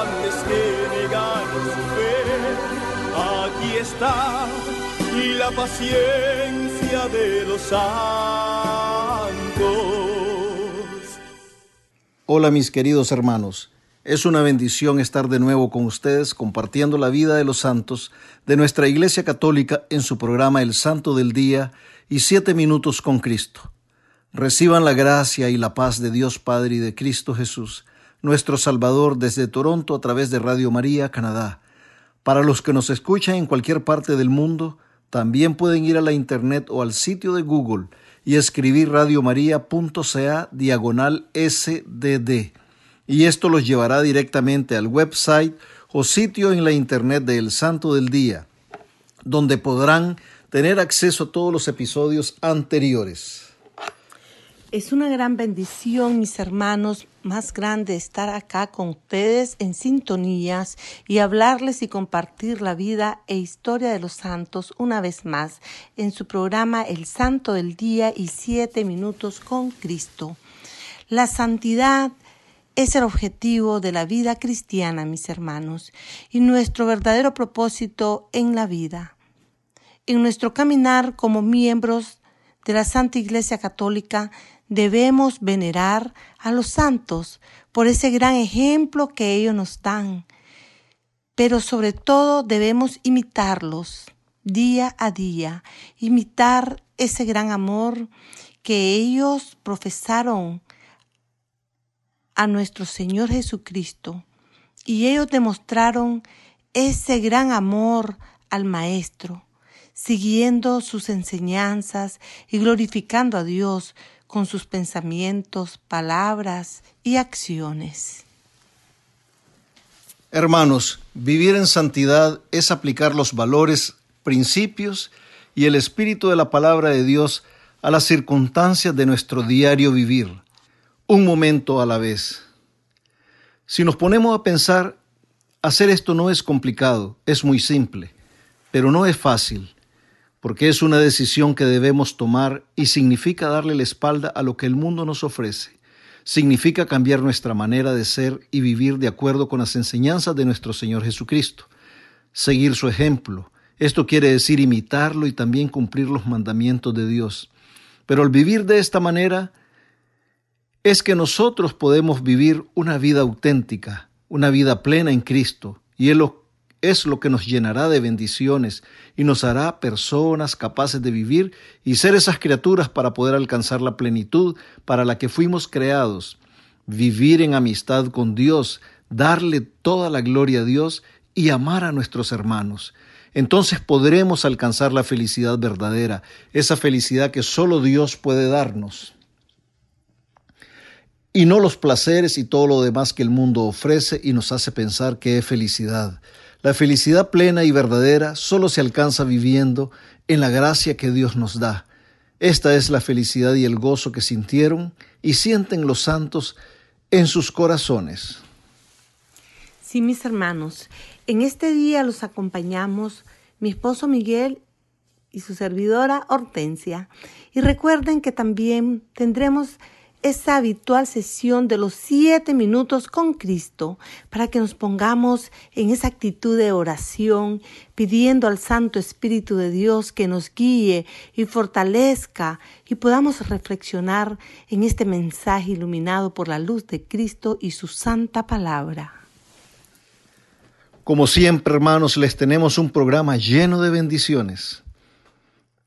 antes que negar su fe. Aquí está la paciencia de los santos. Hola mis queridos hermanos, es una bendición estar de nuevo con ustedes compartiendo la vida de los santos de nuestra Iglesia Católica en su programa El Santo del Día y Siete Minutos con Cristo. Reciban la gracia y la paz de Dios Padre y de Cristo Jesús, nuestro Salvador desde Toronto a través de Radio María, Canadá. Para los que nos escuchan en cualquier parte del mundo, también pueden ir a la internet o al sitio de Google y escribir radiomaria.ca diagonal SDD. Y esto los llevará directamente al website o sitio en la internet de El Santo del Día, donde podrán tener acceso a todos los episodios anteriores. Es una gran bendición, mis hermanos, más grande estar acá con ustedes en sintonías y hablarles y compartir la vida e historia de los santos una vez más en su programa El Santo del Día y Siete Minutos con Cristo. La santidad es el objetivo de la vida cristiana, mis hermanos, y nuestro verdadero propósito en la vida. En nuestro caminar como miembros de la Santa Iglesia Católica, debemos venerar a los santos por ese gran ejemplo que ellos nos dan, pero sobre todo debemos imitarlos día a día, imitar ese gran amor que ellos profesaron a nuestro Señor Jesucristo. Y ellos demostraron ese gran amor al Maestro, siguiendo sus enseñanzas y glorificando a Dios con sus pensamientos, palabras y acciones. Hermanos, vivir en santidad es aplicar los valores, principios y el espíritu de la palabra de Dios a las circunstancias de nuestro diario vivir, un momento a la vez. Si nos ponemos a pensar, hacer esto no es complicado, es muy simple, pero no es fácil porque es una decisión que debemos tomar y significa darle la espalda a lo que el mundo nos ofrece. Significa cambiar nuestra manera de ser y vivir de acuerdo con las enseñanzas de nuestro Señor Jesucristo. Seguir su ejemplo. Esto quiere decir imitarlo y también cumplir los mandamientos de Dios. Pero al vivir de esta manera es que nosotros podemos vivir una vida auténtica, una vida plena en Cristo, y Él lo es lo que nos llenará de bendiciones y nos hará personas capaces de vivir y ser esas criaturas para poder alcanzar la plenitud para la que fuimos creados, vivir en amistad con Dios, darle toda la gloria a Dios y amar a nuestros hermanos. Entonces podremos alcanzar la felicidad verdadera, esa felicidad que solo Dios puede darnos. Y no los placeres y todo lo demás que el mundo ofrece y nos hace pensar que es felicidad. La felicidad plena y verdadera solo se alcanza viviendo en la gracia que Dios nos da. Esta es la felicidad y el gozo que sintieron y sienten los santos en sus corazones. Sí, mis hermanos, en este día los acompañamos mi esposo Miguel y su servidora Hortensia. Y recuerden que también tendremos esa habitual sesión de los siete minutos con Cristo para que nos pongamos en esa actitud de oración, pidiendo al Santo Espíritu de Dios que nos guíe y fortalezca y podamos reflexionar en este mensaje iluminado por la luz de Cristo y su santa palabra. Como siempre, hermanos, les tenemos un programa lleno de bendiciones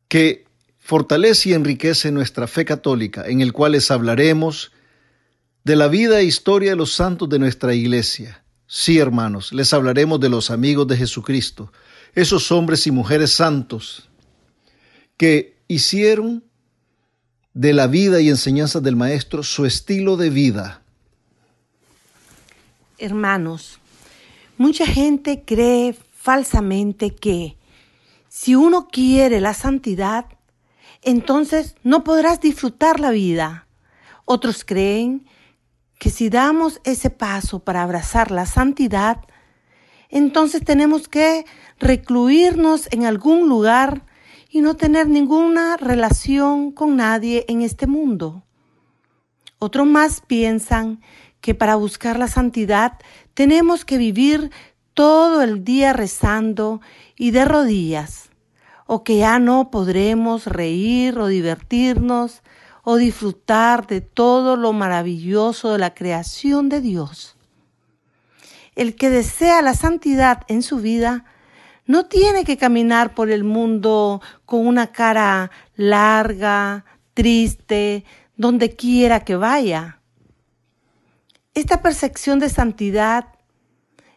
que fortalece y enriquece nuestra fe católica, en el cual les hablaremos de la vida e historia de los santos de nuestra iglesia. Sí, hermanos, les hablaremos de los amigos de Jesucristo, esos hombres y mujeres santos que hicieron de la vida y enseñanzas del Maestro su estilo de vida. Hermanos, mucha gente cree falsamente que si uno quiere la santidad, entonces no podrás disfrutar la vida. Otros creen que si damos ese paso para abrazar la santidad, entonces tenemos que recluirnos en algún lugar y no tener ninguna relación con nadie en este mundo. Otros más piensan que para buscar la santidad tenemos que vivir todo el día rezando y de rodillas, o que ya no podremos reír o divertirnos o disfrutar de todo lo maravilloso de la creación de Dios. El que desea la santidad en su vida no tiene que caminar por el mundo con una cara larga, triste, donde quiera que vaya. Esta percepción de santidad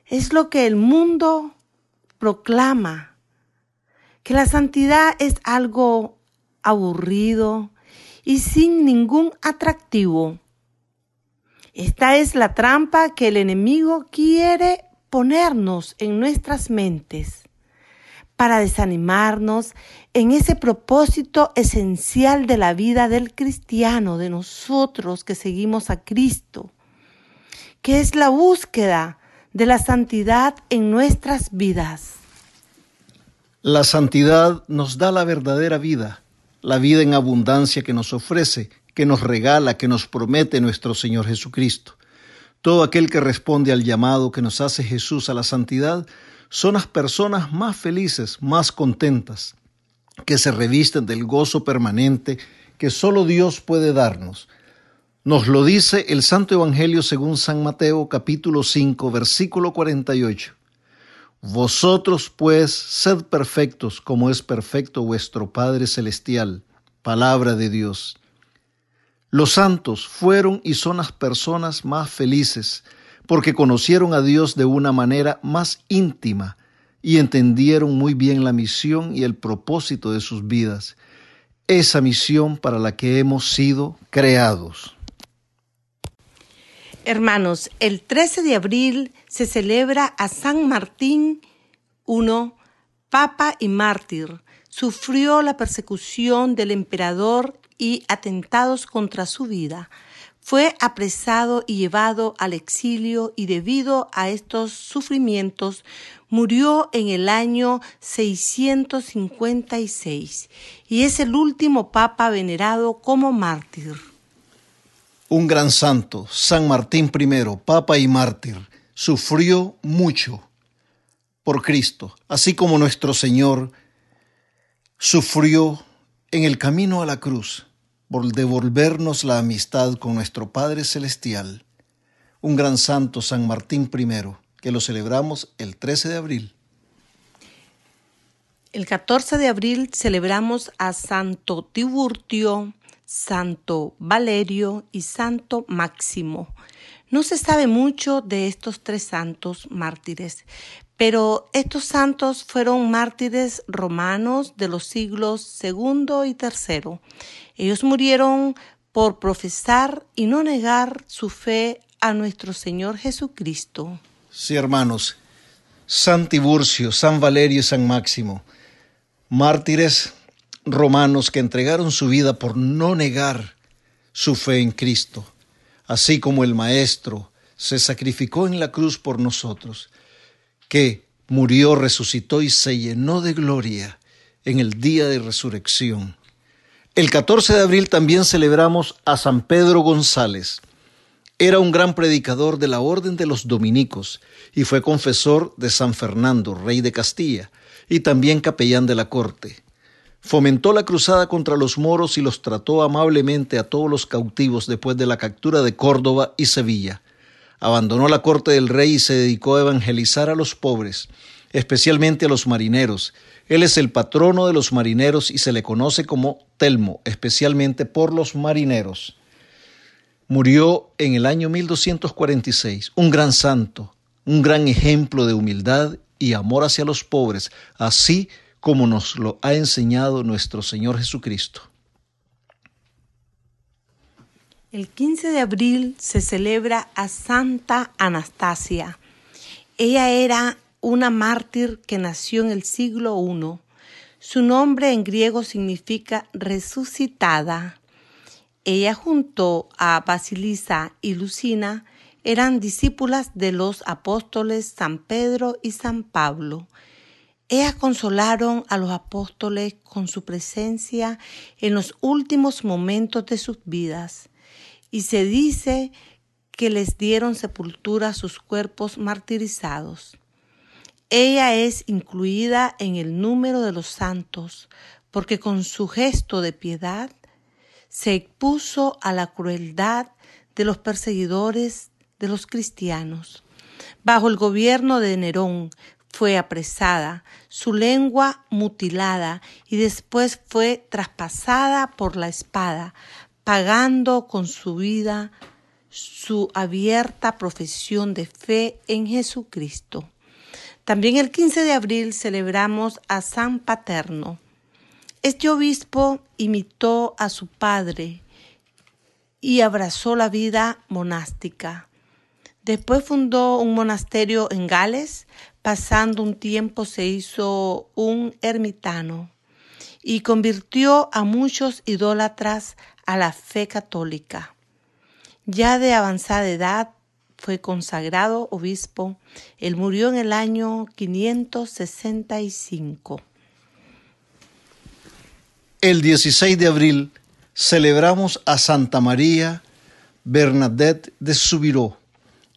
es lo que el mundo proclama, que la santidad es algo aburrido y sin ningún atractivo. Esta es la trampa que el enemigo quiere ponernos en nuestras mentes para desanimarnos en ese propósito esencial de la vida del cristiano, de nosotros que seguimos a Cristo, que es la búsqueda de la santidad en nuestras vidas. La santidad nos da la verdadera vida, la vida en abundancia que nos ofrece, que nos regala, que nos promete nuestro Señor Jesucristo. Todo aquel que responde al llamado que nos hace Jesús a la santidad son las personas más felices, más contentas, que se revisten del gozo permanente que solo Dios puede darnos. Nos lo dice el Santo Evangelio según San Mateo capítulo 5 versículo 48. Vosotros pues sed perfectos como es perfecto vuestro Padre Celestial. Palabra de Dios. Los santos fueron y son las personas más felices, porque conocieron a Dios de una manera más íntima y entendieron muy bien la misión y el propósito de sus vidas, esa misión para la que hemos sido creados. Hermanos, el 13 de abril se celebra a San Martín I, Papa y mártir. Sufrió la persecución del emperador y atentados contra su vida. Fue apresado y llevado al exilio y debido a estos sufrimientos murió en el año 656 y es el último papa venerado como mártir. Un gran santo, San Martín I, papa y mártir, sufrió mucho por Cristo, así como nuestro Señor sufrió en el camino a la cruz por devolvernos la amistad con nuestro Padre Celestial, un gran santo San Martín I, que lo celebramos el 13 de abril. El 14 de abril celebramos a Santo Tiburtio, Santo Valerio y Santo Máximo. No se sabe mucho de estos tres santos mártires, pero estos santos fueron mártires romanos de los siglos II y III. Ellos murieron por profesar y no negar su fe a nuestro Señor Jesucristo. Sí, hermanos, San Tiburcio, San Valerio y San Máximo, mártires romanos que entregaron su vida por no negar su fe en Cristo, así como el Maestro se sacrificó en la cruz por nosotros que murió, resucitó y se llenó de gloria en el día de resurrección. El 14 de abril también celebramos a San Pedro González. Era un gran predicador de la Orden de los Dominicos y fue confesor de San Fernando, rey de Castilla, y también capellán de la corte. Fomentó la cruzada contra los moros y los trató amablemente a todos los cautivos después de la captura de Córdoba y Sevilla. Abandonó la corte del rey y se dedicó a evangelizar a los pobres, especialmente a los marineros. Él es el patrono de los marineros y se le conoce como Telmo, especialmente por los marineros. Murió en el año 1246, un gran santo, un gran ejemplo de humildad y amor hacia los pobres, así como nos lo ha enseñado nuestro Señor Jesucristo. El 15 de abril se celebra a Santa Anastasia. Ella era una mártir que nació en el siglo I. Su nombre en griego significa resucitada. Ella junto a Basilisa y Lucina eran discípulas de los apóstoles San Pedro y San Pablo. Ellas consolaron a los apóstoles con su presencia en los últimos momentos de sus vidas y se dice que les dieron sepultura a sus cuerpos martirizados. Ella es incluida en el número de los santos porque con su gesto de piedad se expuso a la crueldad de los perseguidores de los cristianos. Bajo el gobierno de Nerón fue apresada, su lengua mutilada y después fue traspasada por la espada pagando con su vida su abierta profesión de fe en Jesucristo. También el 15 de abril celebramos a San Paterno. Este obispo imitó a su padre y abrazó la vida monástica. Después fundó un monasterio en Gales, pasando un tiempo se hizo un ermitano y convirtió a muchos idólatras a la fe católica. Ya de avanzada edad fue consagrado obispo. Él murió en el año 565. El 16 de abril celebramos a Santa María Bernadette de Subiró.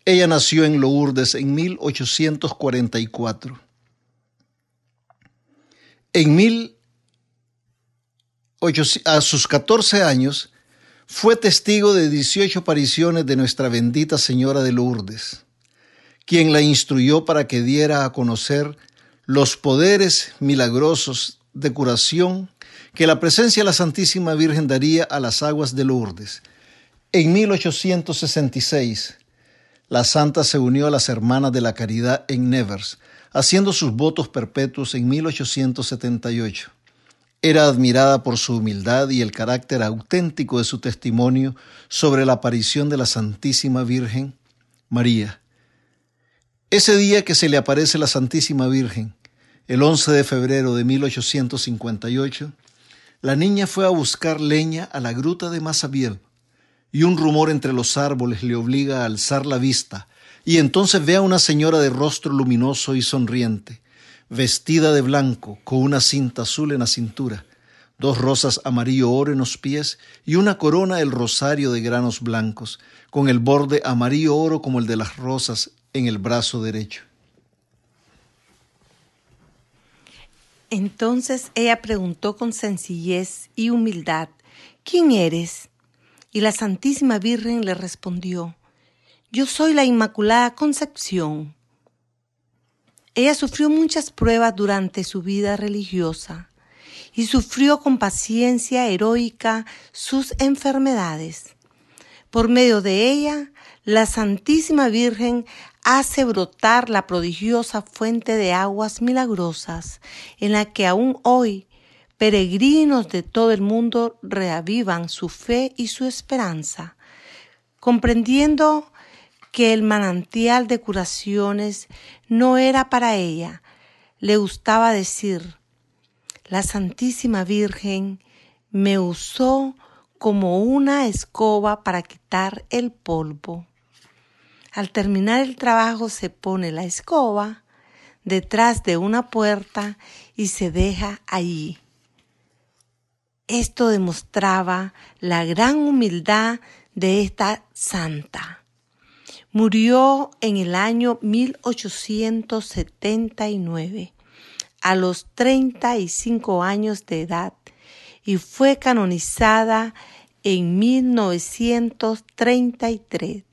Ella nació en Lourdes en 1844. En a sus 14 años, fue testigo de 18 apariciones de Nuestra Bendita Señora de Lourdes, quien la instruyó para que diera a conocer los poderes milagrosos de curación que la presencia de la Santísima Virgen daría a las aguas de Lourdes. En 1866, la santa se unió a las Hermanas de la Caridad en Nevers, haciendo sus votos perpetuos en 1878. Era admirada por su humildad y el carácter auténtico de su testimonio sobre la aparición de la Santísima Virgen María. Ese día que se le aparece la Santísima Virgen, el 11 de febrero de 1858, la niña fue a buscar leña a la gruta de Masabiel, y un rumor entre los árboles le obliga a alzar la vista, y entonces ve a una señora de rostro luminoso y sonriente, vestida de blanco, con una cinta azul en la cintura, dos rosas amarillo oro en los pies y una corona del rosario de granos blancos, con el borde amarillo oro como el de las rosas en el brazo derecho. Entonces ella preguntó con sencillez y humildad, ¿quién eres? Y la Santísima Virgen le respondió, yo soy la Inmaculada Concepción. Ella sufrió muchas pruebas durante su vida religiosa y sufrió con paciencia heroica sus enfermedades. Por medio de ella, la Santísima Virgen hace brotar la prodigiosa fuente de aguas milagrosas en la que aún hoy peregrinos de todo el mundo reavivan su fe y su esperanza, comprendiendo que el manantial de curaciones no era para ella. Le gustaba decir, la Santísima Virgen me usó como una escoba para quitar el polvo. Al terminar el trabajo se pone la escoba detrás de una puerta y se deja allí. Esto demostraba la gran humildad de esta santa. Murió en el año 1879, a los 35 años de edad, y fue canonizada en 1933.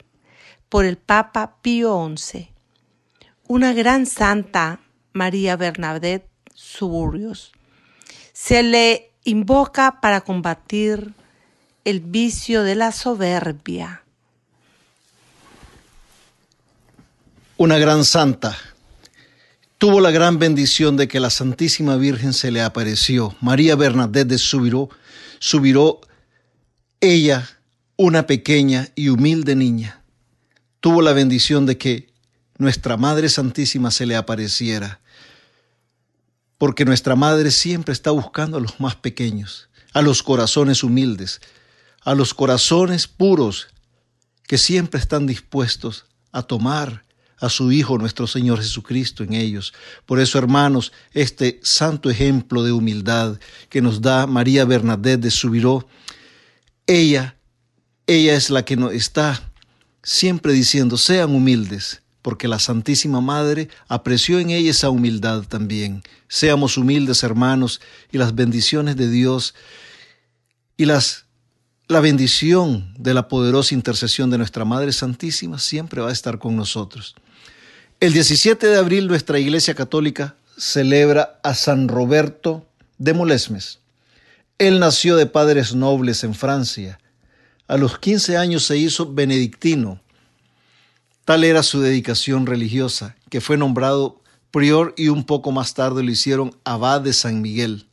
por el Papa Pío XI. Una gran santa, María Bernadette Suburrios. Se le invoca para combatir el vicio de la soberbia. Una gran santa. Tuvo la gran bendición de que la Santísima Virgen se le apareció. María Bernadette de Subiró, Subiró, ella, una pequeña y humilde niña, tuvo la bendición de que nuestra Madre Santísima se le apareciera. Porque nuestra Madre siempre está buscando a los más pequeños, a los corazones humildes, a los corazones puros que siempre están dispuestos a tomar a su Hijo nuestro Señor Jesucristo en ellos. Por eso, hermanos, este santo ejemplo de humildad que nos da María Bernadette de Subiró, ella, ella es la que nos está siempre diciendo, sean humildes, porque la Santísima Madre apreció en ella esa humildad también. Seamos humildes, hermanos, y las bendiciones de Dios y las la bendición de la poderosa intercesión de nuestra Madre Santísima siempre va a estar con nosotros. El 17 de abril nuestra Iglesia Católica celebra a San Roberto de Molesmes. Él nació de padres nobles en Francia. A los 15 años se hizo benedictino. Tal era su dedicación religiosa, que fue nombrado prior y un poco más tarde lo hicieron abad de San Miguel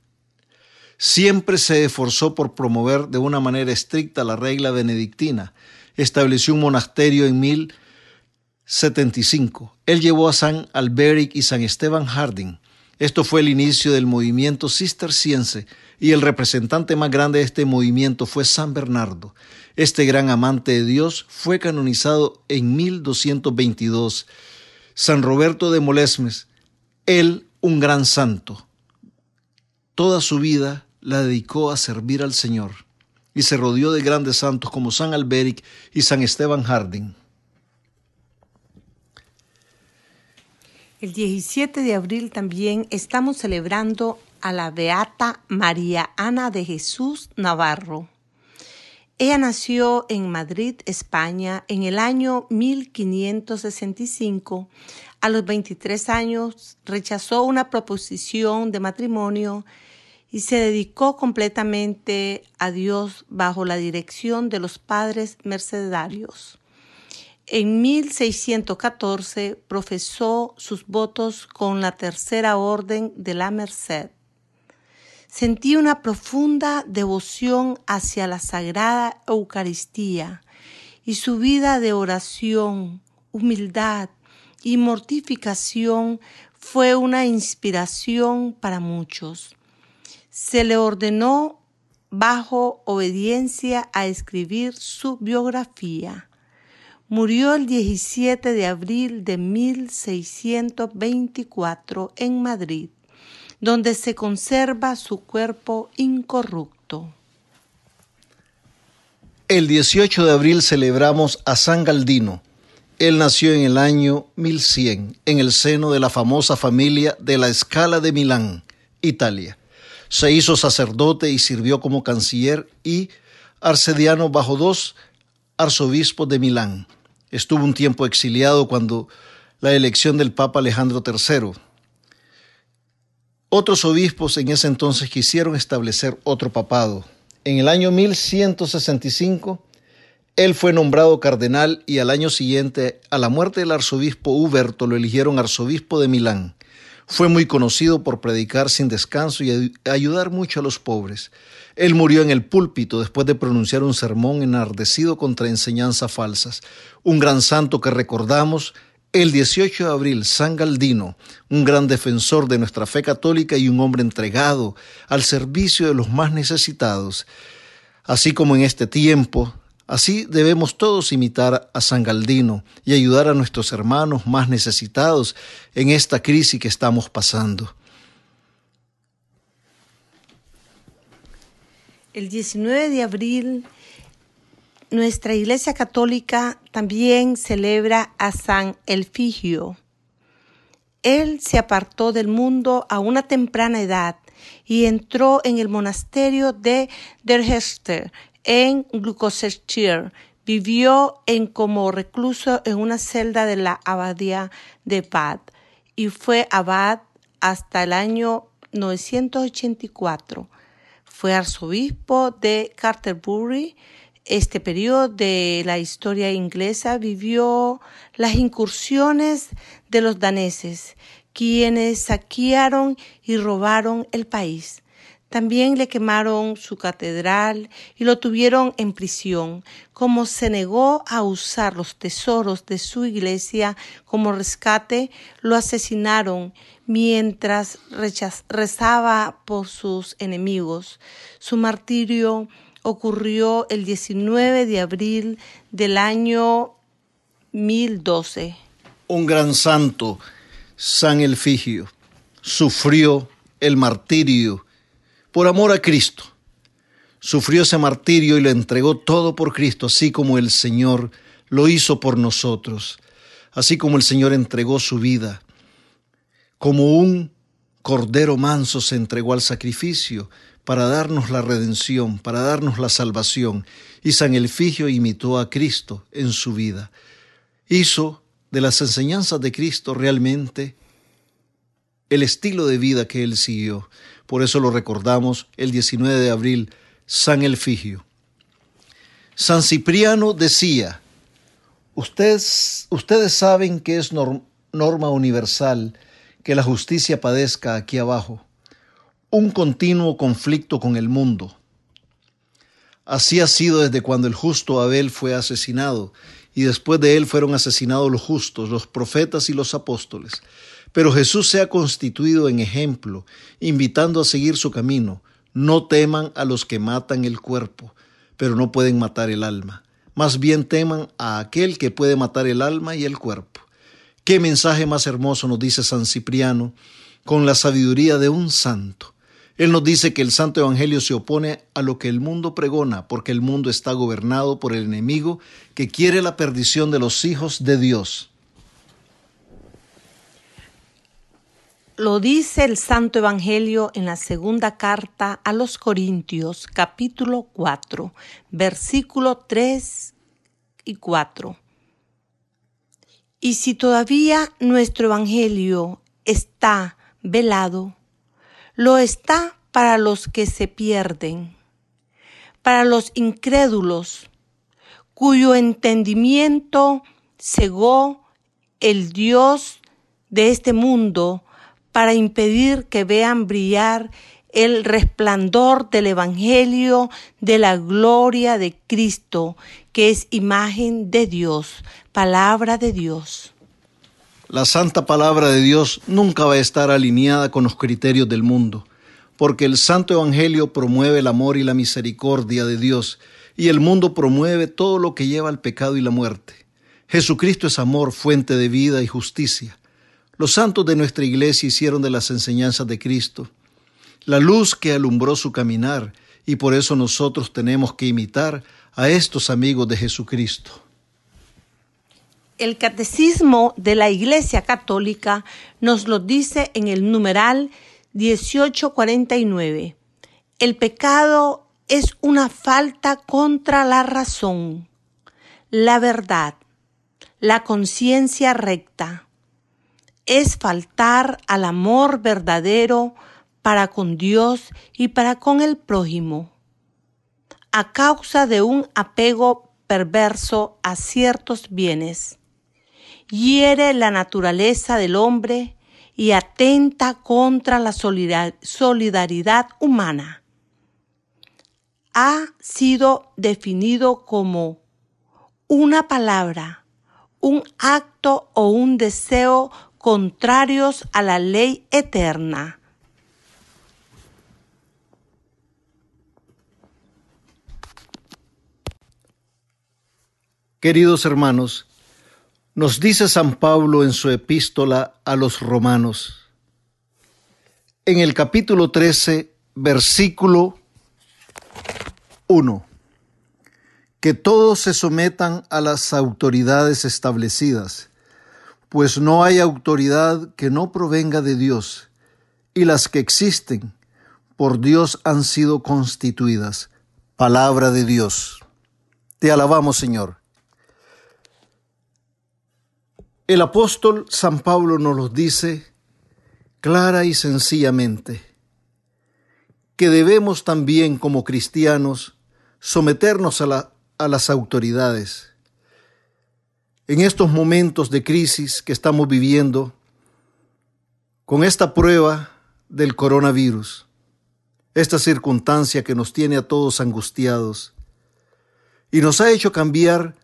siempre se esforzó por promover de una manera estricta la regla benedictina. Estableció un monasterio en 1075. Él llevó a San Alberic y San Esteban Harding. Esto fue el inicio del movimiento cisterciense y el representante más grande de este movimiento fue San Bernardo. Este gran amante de Dios fue canonizado en 1222. San Roberto de Molesmes, él un gran santo. Toda su vida la dedicó a servir al Señor y se rodeó de grandes santos como San Alberic y San Esteban Harding. El 17 de abril también estamos celebrando a la Beata María Ana de Jesús Navarro. Ella nació en Madrid, España, en el año 1565. A los 23 años rechazó una proposición de matrimonio y se dedicó completamente a Dios bajo la dirección de los padres mercedarios. En 1614 profesó sus votos con la Tercera Orden de la Merced. Sentía una profunda devoción hacia la Sagrada Eucaristía y su vida de oración, humildad y mortificación fue una inspiración para muchos se le ordenó bajo obediencia a escribir su biografía. Murió el 17 de abril de 1624 en Madrid, donde se conserva su cuerpo incorrupto. El 18 de abril celebramos a San Galdino. Él nació en el año 1100 en el seno de la famosa familia de la Escala de Milán, Italia. Se hizo sacerdote y sirvió como canciller y arcediano bajo dos arzobispos de Milán. Estuvo un tiempo exiliado cuando la elección del Papa Alejandro III. Otros obispos en ese entonces quisieron establecer otro papado. En el año 1165, él fue nombrado cardenal y al año siguiente, a la muerte del arzobispo Huberto, lo eligieron arzobispo de Milán. Fue muy conocido por predicar sin descanso y ayudar mucho a los pobres. Él murió en el púlpito después de pronunciar un sermón enardecido contra enseñanzas falsas. Un gran santo que recordamos el 18 de abril, San Galdino, un gran defensor de nuestra fe católica y un hombre entregado al servicio de los más necesitados. Así como en este tiempo, Así debemos todos imitar a San Galdino y ayudar a nuestros hermanos más necesitados en esta crisis que estamos pasando. El 19 de abril, nuestra Iglesia Católica también celebra a San Elfigio. Él se apartó del mundo a una temprana edad y entró en el monasterio de Derhester en Gloucestershire. Vivió en como recluso en una celda de la abadía de Bath y fue abad hasta el año 984. Fue arzobispo de Canterbury. Este periodo de la historia inglesa vivió las incursiones de los daneses, quienes saquearon y robaron el país. También le quemaron su catedral y lo tuvieron en prisión. Como se negó a usar los tesoros de su iglesia como rescate, lo asesinaron mientras rezaba por sus enemigos. Su martirio ocurrió el 19 de abril del año 1012. Un gran santo, San Elfigio, sufrió el martirio por amor a Cristo. Sufrió ese martirio y lo entregó todo por Cristo, así como el Señor lo hizo por nosotros, así como el Señor entregó su vida. Como un cordero manso se entregó al sacrificio para darnos la redención, para darnos la salvación, y San Elfigio imitó a Cristo en su vida. Hizo de las enseñanzas de Cristo realmente el estilo de vida que él siguió. Por eso lo recordamos el 19 de abril, San Elfigio. San Cipriano decía, ustedes, ustedes saben que es norma universal que la justicia padezca aquí abajo, un continuo conflicto con el mundo. Así ha sido desde cuando el justo Abel fue asesinado, y después de él fueron asesinados los justos, los profetas y los apóstoles. Pero Jesús se ha constituido en ejemplo, invitando a seguir su camino. No teman a los que matan el cuerpo, pero no pueden matar el alma. Más bien teman a aquel que puede matar el alma y el cuerpo. Qué mensaje más hermoso nos dice San Cipriano con la sabiduría de un santo. Él nos dice que el Santo Evangelio se opone a lo que el mundo pregona, porque el mundo está gobernado por el enemigo que quiere la perdición de los hijos de Dios. Lo dice el Santo Evangelio en la segunda carta a los Corintios, capítulo 4, versículo 3 y 4. Y si todavía nuestro Evangelio está velado, lo está para los que se pierden, para los incrédulos, cuyo entendimiento cegó el Dios de este mundo, para impedir que vean brillar el resplandor del Evangelio de la gloria de Cristo, que es imagen de Dios, palabra de Dios. La santa palabra de Dios nunca va a estar alineada con los criterios del mundo, porque el santo Evangelio promueve el amor y la misericordia de Dios, y el mundo promueve todo lo que lleva al pecado y la muerte. Jesucristo es amor, fuente de vida y justicia. Los santos de nuestra iglesia hicieron de las enseñanzas de Cristo la luz que alumbró su caminar, y por eso nosotros tenemos que imitar a estos amigos de Jesucristo. El catecismo de la Iglesia Católica nos lo dice en el numeral 1849. El pecado es una falta contra la razón, la verdad, la conciencia recta, es faltar al amor verdadero para con Dios y para con el prójimo, a causa de un apego perverso a ciertos bienes. Hiere la naturaleza del hombre y atenta contra la solidaridad humana. Ha sido definido como una palabra, un acto o un deseo contrarios a la ley eterna. Queridos hermanos, nos dice San Pablo en su epístola a los romanos, en el capítulo 13, versículo 1, que todos se sometan a las autoridades establecidas pues no hay autoridad que no provenga de Dios, y las que existen por Dios han sido constituidas. Palabra de Dios. Te alabamos, Señor. El apóstol San Pablo nos lo dice clara y sencillamente, que debemos también como cristianos someternos a, a las autoridades. En estos momentos de crisis que estamos viviendo, con esta prueba del coronavirus, esta circunstancia que nos tiene a todos angustiados y nos ha hecho cambiar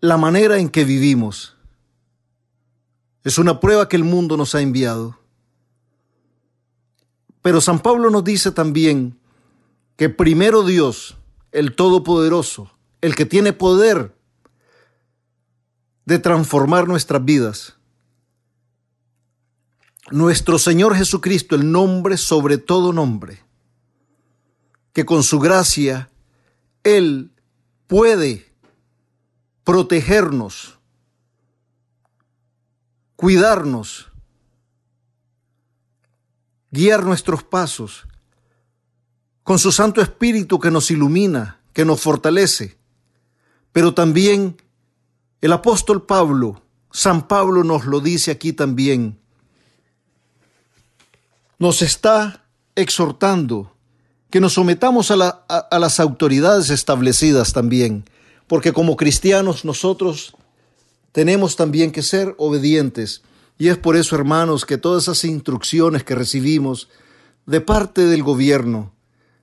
la manera en que vivimos. Es una prueba que el mundo nos ha enviado. Pero San Pablo nos dice también que primero Dios, el Todopoderoso, el que tiene poder de transformar nuestras vidas, nuestro Señor Jesucristo, el nombre sobre todo nombre, que con su gracia Él puede protegernos, cuidarnos, guiar nuestros pasos, con su Santo Espíritu que nos ilumina, que nos fortalece. Pero también el apóstol Pablo, San Pablo nos lo dice aquí también, nos está exhortando que nos sometamos a, las autoridades establecidas también porque como cristianos nosotros tenemos también que ser obedientes. Y es por eso, hermanos, que todas esas instrucciones que recibimos de parte del gobierno,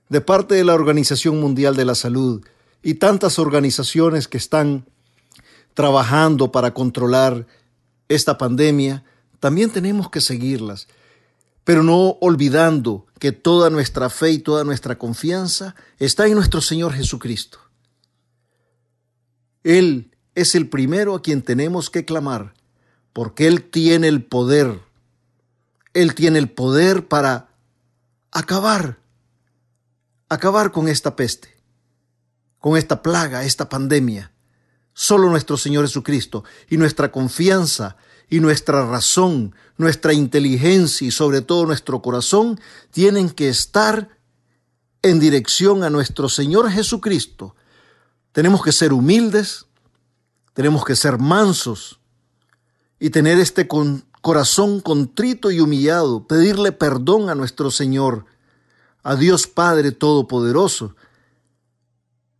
de parte de la Organización Mundial de la Salud y tantas organizaciones que están trabajando para controlar esta pandemia, también tenemos que seguirlas, pero no olvidando que toda nuestra fe y toda nuestra confianza está en nuestro Señor Jesucristo. Él es el primero a quien tenemos que clamar, porque Él tiene el poder. Él tiene el poder para acabar, acabar con esta peste, con esta plaga, esta pandemia. Solo nuestro Señor Jesucristo y nuestra confianza y nuestra razón, nuestra inteligencia y sobre todo nuestro corazón tienen que estar en dirección a nuestro Señor Jesucristo, tenemos que ser humildes, tenemos que ser mansos y tener este corazón contrito y humillado, pedirle perdón a nuestro Señor, a Dios Padre Todopoderoso,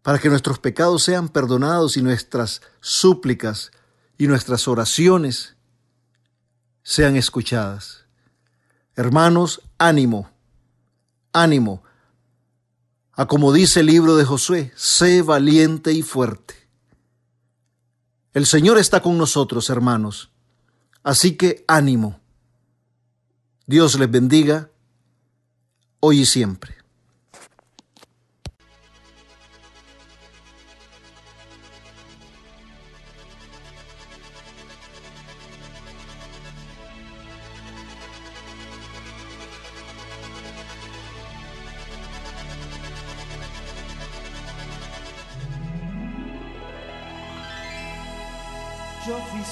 para que nuestros pecados sean perdonados y nuestras súplicas y nuestras oraciones sean escuchadas. Hermanos, ánimo, ánimo, a como dice el libro de Josué, sé valiente y fuerte. El Señor está con nosotros, hermanos. Así que ánimo. Dios les bendiga hoy y siempre.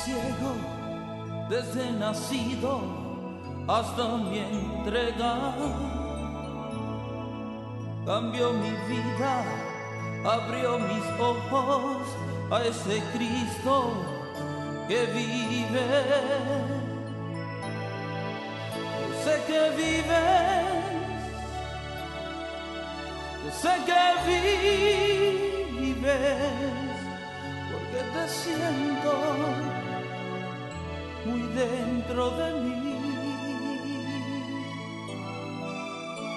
Ciego desde nacido hasta mi entrega. Cambió mi vida, abrió mis ojos a ese Cristo que vive. sé que vives, yo sé que vives que te siento muy dentro de mí.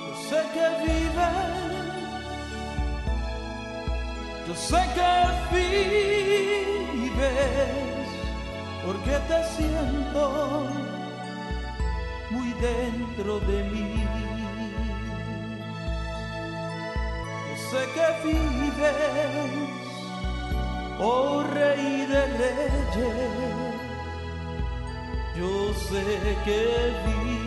Yo sé que vives, yo sé que vives, porque te siento muy dentro de mí. Yo sé que vives oh Rey de leyes, yo sé que vive.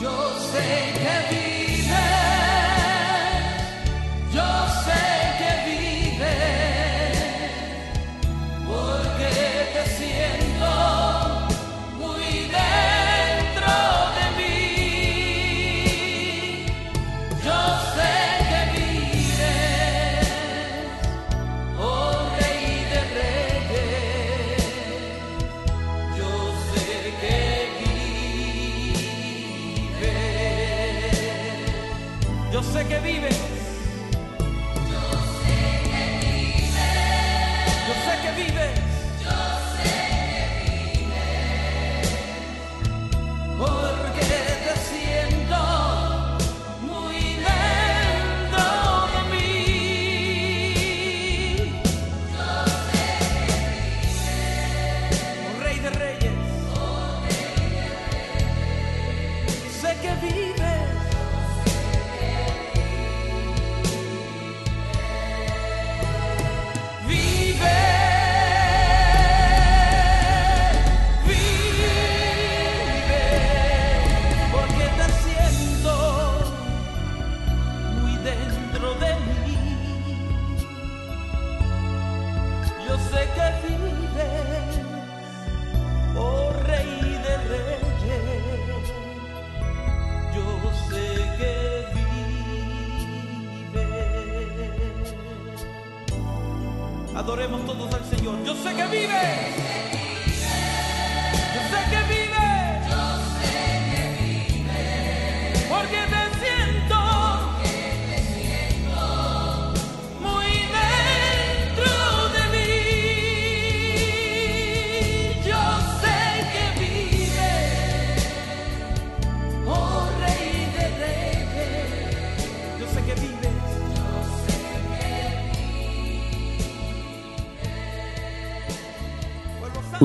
Yo sé que vive.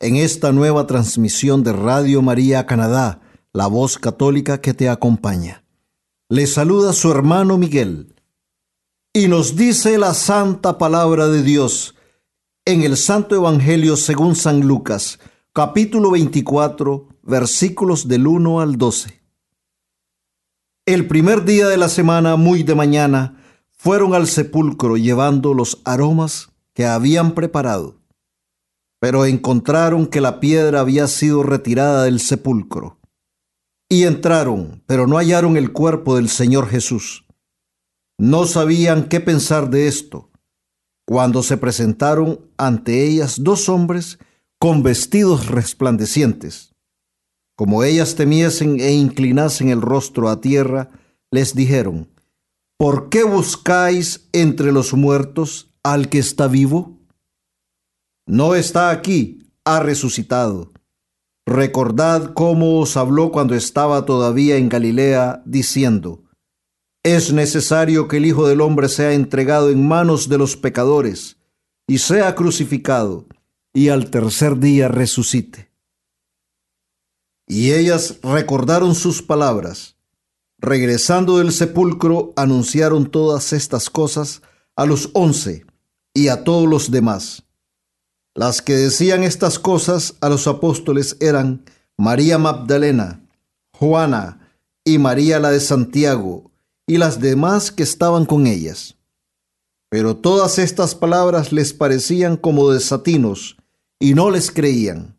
en esta nueva transmisión de Radio María Canadá, la voz católica que te acompaña. Le saluda su hermano Miguel y nos dice la santa palabra de Dios en el Santo Evangelio según San Lucas, capítulo 24, versículos del 1 al 12. El primer día de la semana, muy de mañana, fueron al sepulcro llevando los aromas que habían preparado. Pero encontraron que la piedra había sido retirada del sepulcro. Y entraron, pero no hallaron el cuerpo del Señor Jesús. No sabían qué pensar de esto, cuando se presentaron ante ellas dos hombres con vestidos resplandecientes. Como ellas temiesen e inclinasen el rostro a tierra, les dijeron, ¿Por qué buscáis entre los muertos al que está vivo? No está aquí, ha resucitado. Recordad cómo os habló cuando estaba todavía en Galilea, diciendo, Es necesario que el Hijo del Hombre sea entregado en manos de los pecadores, y sea crucificado, y al tercer día resucite. Y ellas recordaron sus palabras. Regresando del sepulcro, anunciaron todas estas cosas a los once y a todos los demás. Las que decían estas cosas a los apóstoles eran María Magdalena, Juana y María la de Santiago, y las demás que estaban con ellas. Pero todas estas palabras les parecían como desatinos, y no les creían.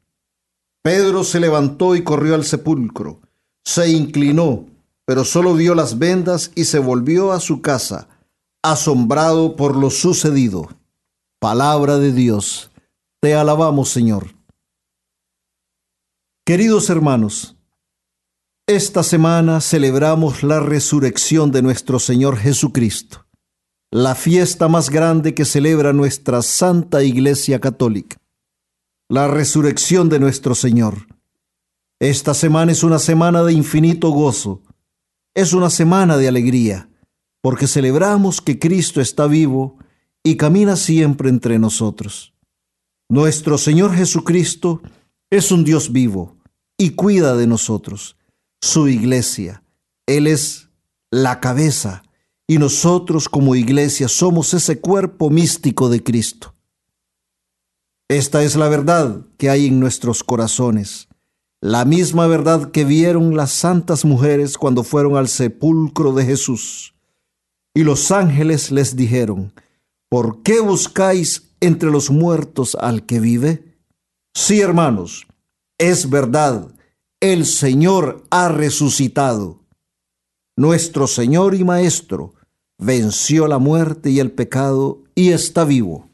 Pedro se levantó y corrió al sepulcro, se inclinó, pero solo vio las vendas y se volvió a su casa, asombrado por lo sucedido. Palabra de Dios. Te alabamos, Señor. Queridos hermanos, esta semana celebramos la resurrección de nuestro Señor Jesucristo, la fiesta más grande que celebra nuestra Santa Iglesia Católica, la resurrección de nuestro Señor. Esta semana es una semana de infinito gozo, es una semana de alegría, porque celebramos que Cristo está vivo y camina siempre entre nosotros. Nuestro Señor Jesucristo es un Dios vivo y cuida de nosotros, su iglesia. Él es la cabeza y nosotros como iglesia somos ese cuerpo místico de Cristo. Esta es la verdad que hay en nuestros corazones, la misma verdad que vieron las santas mujeres cuando fueron al sepulcro de Jesús. Y los ángeles les dijeron, ¿por qué buscáis entre los muertos al que vive? Sí, hermanos, es verdad, el Señor ha resucitado. Nuestro Señor y Maestro venció la muerte y el pecado y está vivo.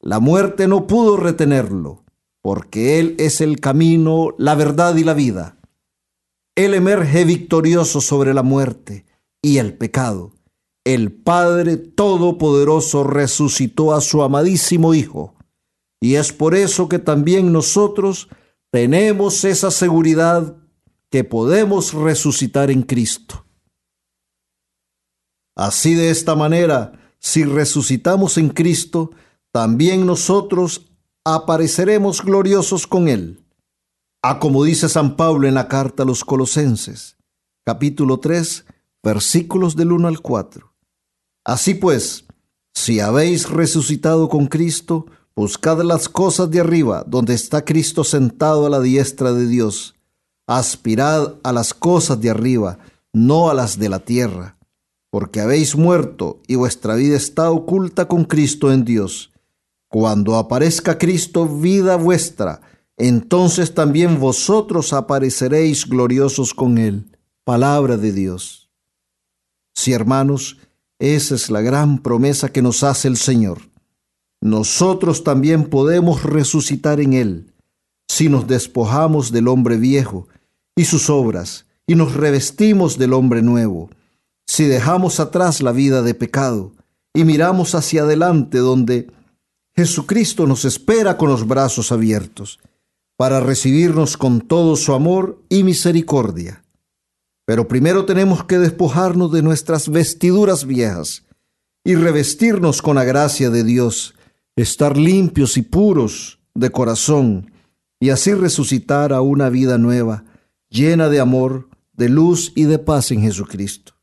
La muerte no pudo retenerlo, porque Él es el camino, la verdad y la vida. Él emerge victorioso sobre la muerte y el pecado el Padre Todopoderoso resucitó a su amadísimo Hijo. Y es por eso que también nosotros tenemos esa seguridad que podemos resucitar en Cristo. Así de esta manera, si resucitamos en Cristo, también nosotros apareceremos gloriosos con Él. A como dice San Pablo en la carta a los Colosenses, capítulo 3, versículos del 1 al 4. Así pues, si habéis resucitado con Cristo, buscad las cosas de arriba, donde está Cristo sentado a la diestra de Dios. Aspirad a las cosas de arriba, no a las de la tierra, porque habéis muerto y vuestra vida está oculta con Cristo en Dios. Cuando aparezca Cristo, vida vuestra, entonces también vosotros apareceréis gloriosos con Él. Palabra de Dios. Sí, hermanos, esa es la gran promesa que nos hace el Señor. Nosotros también podemos resucitar en Él si nos despojamos del hombre viejo y sus obras y nos revestimos del hombre nuevo, si dejamos atrás la vida de pecado y miramos hacia adelante donde Jesucristo nos espera con los brazos abiertos para recibirnos con todo su amor y misericordia. Pero primero tenemos que despojarnos de nuestras vestiduras viejas y revestirnos con la gracia de Dios, estar limpios y puros de corazón y así resucitar a una vida nueva, llena de amor, de luz y de paz en Jesucristo.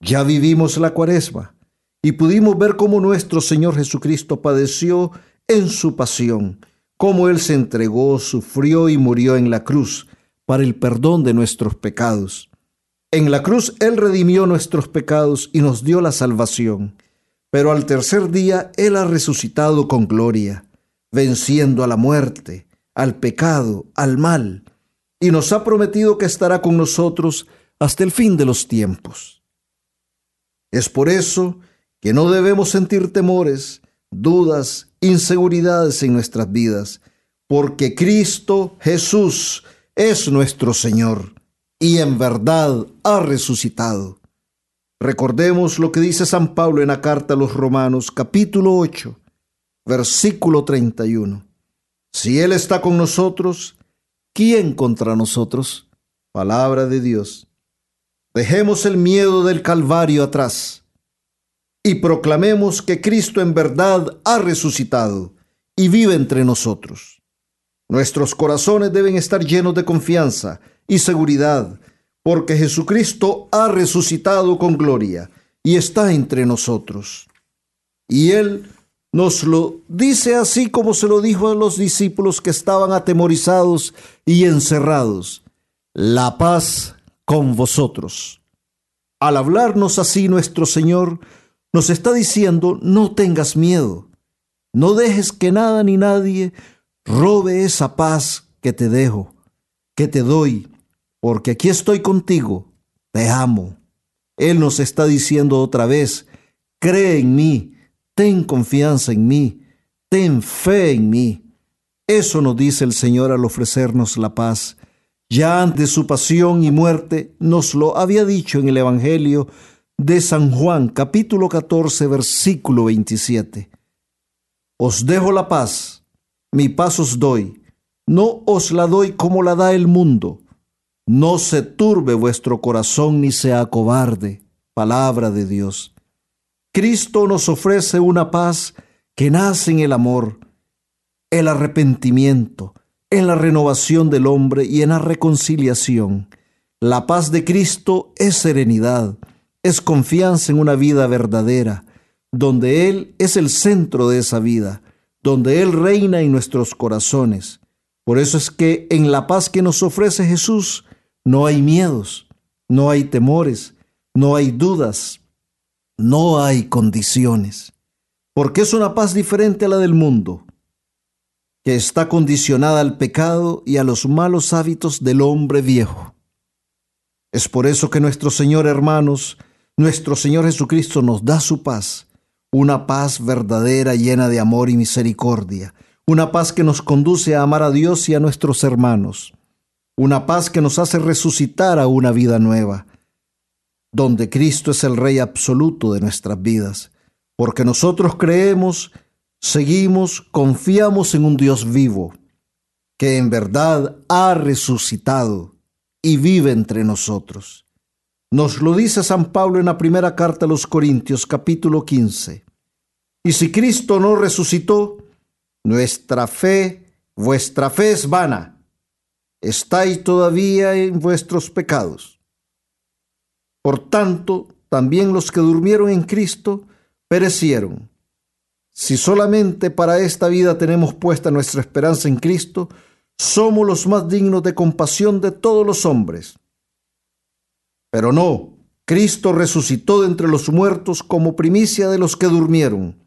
Ya vivimos la cuaresma y pudimos ver cómo nuestro Señor Jesucristo padeció en su pasión, cómo Él se entregó, sufrió y murió en la cruz para el perdón de nuestros pecados. En la cruz Él redimió nuestros pecados y nos dio la salvación, pero al tercer día Él ha resucitado con gloria, venciendo a la muerte, al pecado, al mal, y nos ha prometido que estará con nosotros hasta el fin de los tiempos. Es por eso que no debemos sentir temores, dudas, inseguridades en nuestras vidas, porque Cristo Jesús es nuestro Señor y en verdad ha resucitado. Recordemos lo que dice San Pablo en la carta a los Romanos capítulo 8, versículo 31. Si Él está con nosotros, ¿quién contra nosotros? Palabra de Dios. Dejemos el miedo del Calvario atrás y proclamemos que Cristo en verdad ha resucitado y vive entre nosotros. Nuestros corazones deben estar llenos de confianza y seguridad, porque Jesucristo ha resucitado con gloria y está entre nosotros. Y Él nos lo dice así como se lo dijo a los discípulos que estaban atemorizados y encerrados. La paz con vosotros. Al hablarnos así nuestro Señor nos está diciendo, no tengas miedo, no dejes que nada ni nadie robe esa paz que te dejo, que te doy, porque aquí estoy contigo, te amo. Él nos está diciendo otra vez, cree en mí, ten confianza en mí, ten fe en mí. Eso nos dice el Señor al ofrecernos la paz. Ya antes su pasión y muerte nos lo había dicho en el Evangelio de San Juan, capítulo 14, versículo 27. Os dejo la paz mi paz os doy, no os la doy como la da el mundo. No se turbe vuestro corazón ni sea cobarde. Palabra de Dios. Cristo nos ofrece una paz que nace en el amor, el arrepentimiento, en la renovación del hombre y en la reconciliación. La paz de Cristo es serenidad, es confianza en una vida verdadera, donde Él es el centro de esa vida donde Él reina en nuestros corazones. Por eso es que en la paz que nos ofrece Jesús no hay miedos, no hay temores, no hay dudas, no hay condiciones, porque es una paz diferente a la del mundo, que está condicionada al pecado y a los malos hábitos del hombre viejo. Es por eso que nuestro Señor, hermanos, nuestro Señor Jesucristo nos da su paz una paz verdadera llena de amor y misericordia, una paz que nos conduce a amar a Dios y a nuestros hermanos, una paz que nos hace resucitar a una vida nueva, donde Cristo es el Rey absoluto de nuestras vidas, porque nosotros creemos, seguimos, confiamos en un Dios vivo, que en verdad ha resucitado y vive entre nosotros. Nos lo dice San Pablo en la primera carta a los Corintios capítulo 15. Y si Cristo no resucitó, nuestra fe, vuestra fe es vana estáis todavía en vuestros pecados. Por tanto, también los que durmieron en Cristo perecieron. Si solamente para esta vida tenemos puesta nuestra esperanza en Cristo, somos los más dignos de compasión de todos los hombres. Pero no, Cristo resucitó de entre los muertos como primicia de los que durmieron,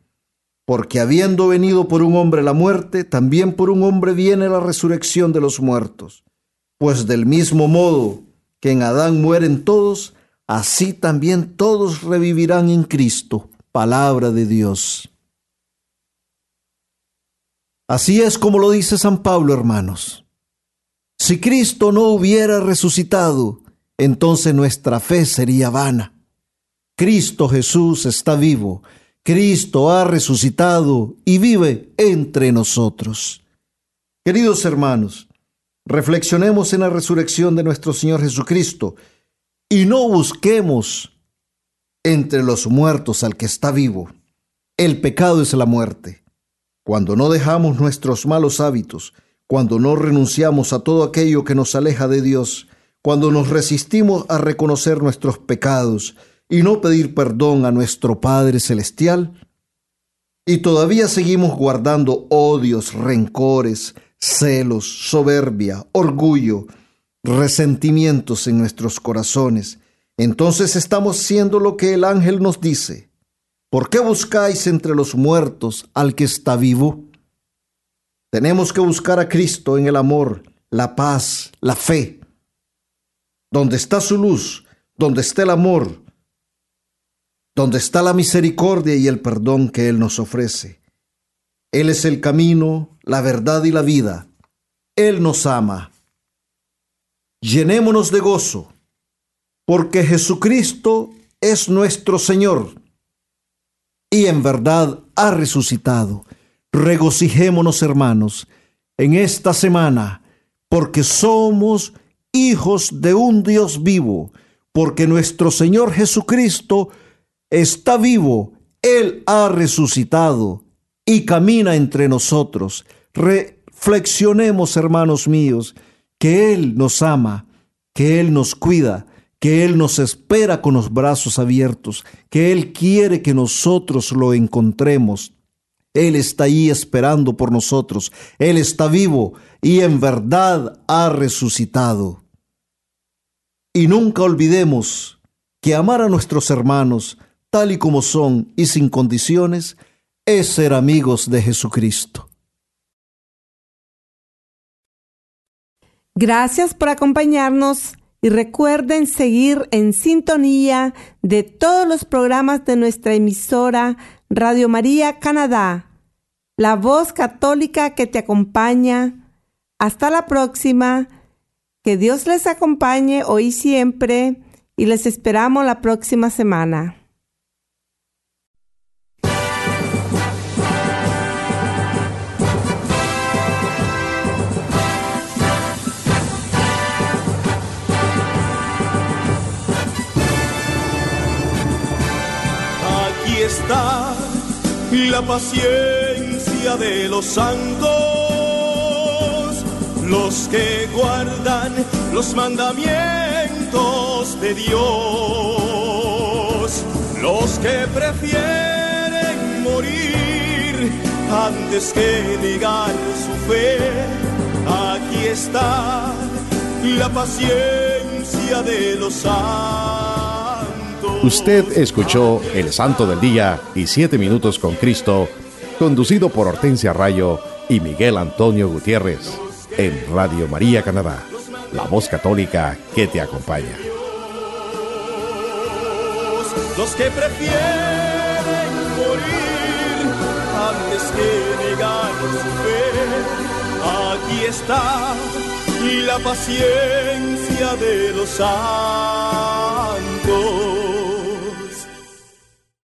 porque habiendo venido por un hombre la muerte, también por un hombre viene la resurrección de los muertos. Pues del mismo modo que en Adán mueren todos, así también todos revivirán en Cristo. Palabra de Dios. Así es como lo dice San Pablo, hermanos. Si Cristo no hubiera resucitado, entonces nuestra fe sería vana. Cristo Jesús está vivo, Cristo ha resucitado y vive entre nosotros. Queridos hermanos, reflexionemos en la resurrección de nuestro Señor Jesucristo y no busquemos entre los muertos al que está vivo. El pecado es la muerte. Cuando no dejamos nuestros malos hábitos, cuando no renunciamos a todo aquello que nos aleja de Dios, cuando nos resistimos a reconocer nuestros pecados y no pedir perdón a nuestro Padre Celestial, y todavía seguimos guardando odios, rencores, celos, soberbia, orgullo, resentimientos en nuestros corazones, entonces estamos siendo lo que el ángel nos dice. ¿Por qué buscáis entre los muertos al que está vivo? Tenemos que buscar a Cristo en el amor, la paz, la fe. Donde está su luz, donde está el amor, donde está la misericordia y el perdón que Él nos ofrece. Él es el camino, la verdad y la vida. Él nos ama. Llenémonos de gozo, porque Jesucristo es nuestro Señor y en verdad ha resucitado. Regocijémonos, hermanos, en esta semana, porque somos hijos de un Dios vivo, porque nuestro Señor Jesucristo está vivo, Él ha resucitado y camina entre nosotros. Reflexionemos, hermanos míos, que Él nos ama, que Él nos cuida, que Él nos espera con los brazos abiertos, que Él quiere que nosotros lo encontremos él está ahí esperando por nosotros. Él está vivo y en verdad ha resucitado. Y nunca olvidemos que amar a nuestros hermanos tal y como son y sin condiciones es ser amigos de Jesucristo. Gracias por acompañarnos y recuerden seguir en sintonía de todos los programas de nuestra emisora Radio María Canadá la voz católica que te acompaña. Hasta la próxima. Que Dios les acompañe hoy siempre y les esperamos la próxima semana. Aquí está la paciencia de los santos, los que guardan los mandamientos de Dios, los que prefieren morir antes que negar su fe. Aquí está la paciencia de los santos. Usted escuchó El Santo del Día y Siete Minutos con Cristo conducido por Hortensia Rayo y Miguel Antonio Gutiérrez, en Radio María Canadá, la voz católica que te acompaña. Los que prefieren morir antes que negar su fe, aquí está la paciencia de los santos.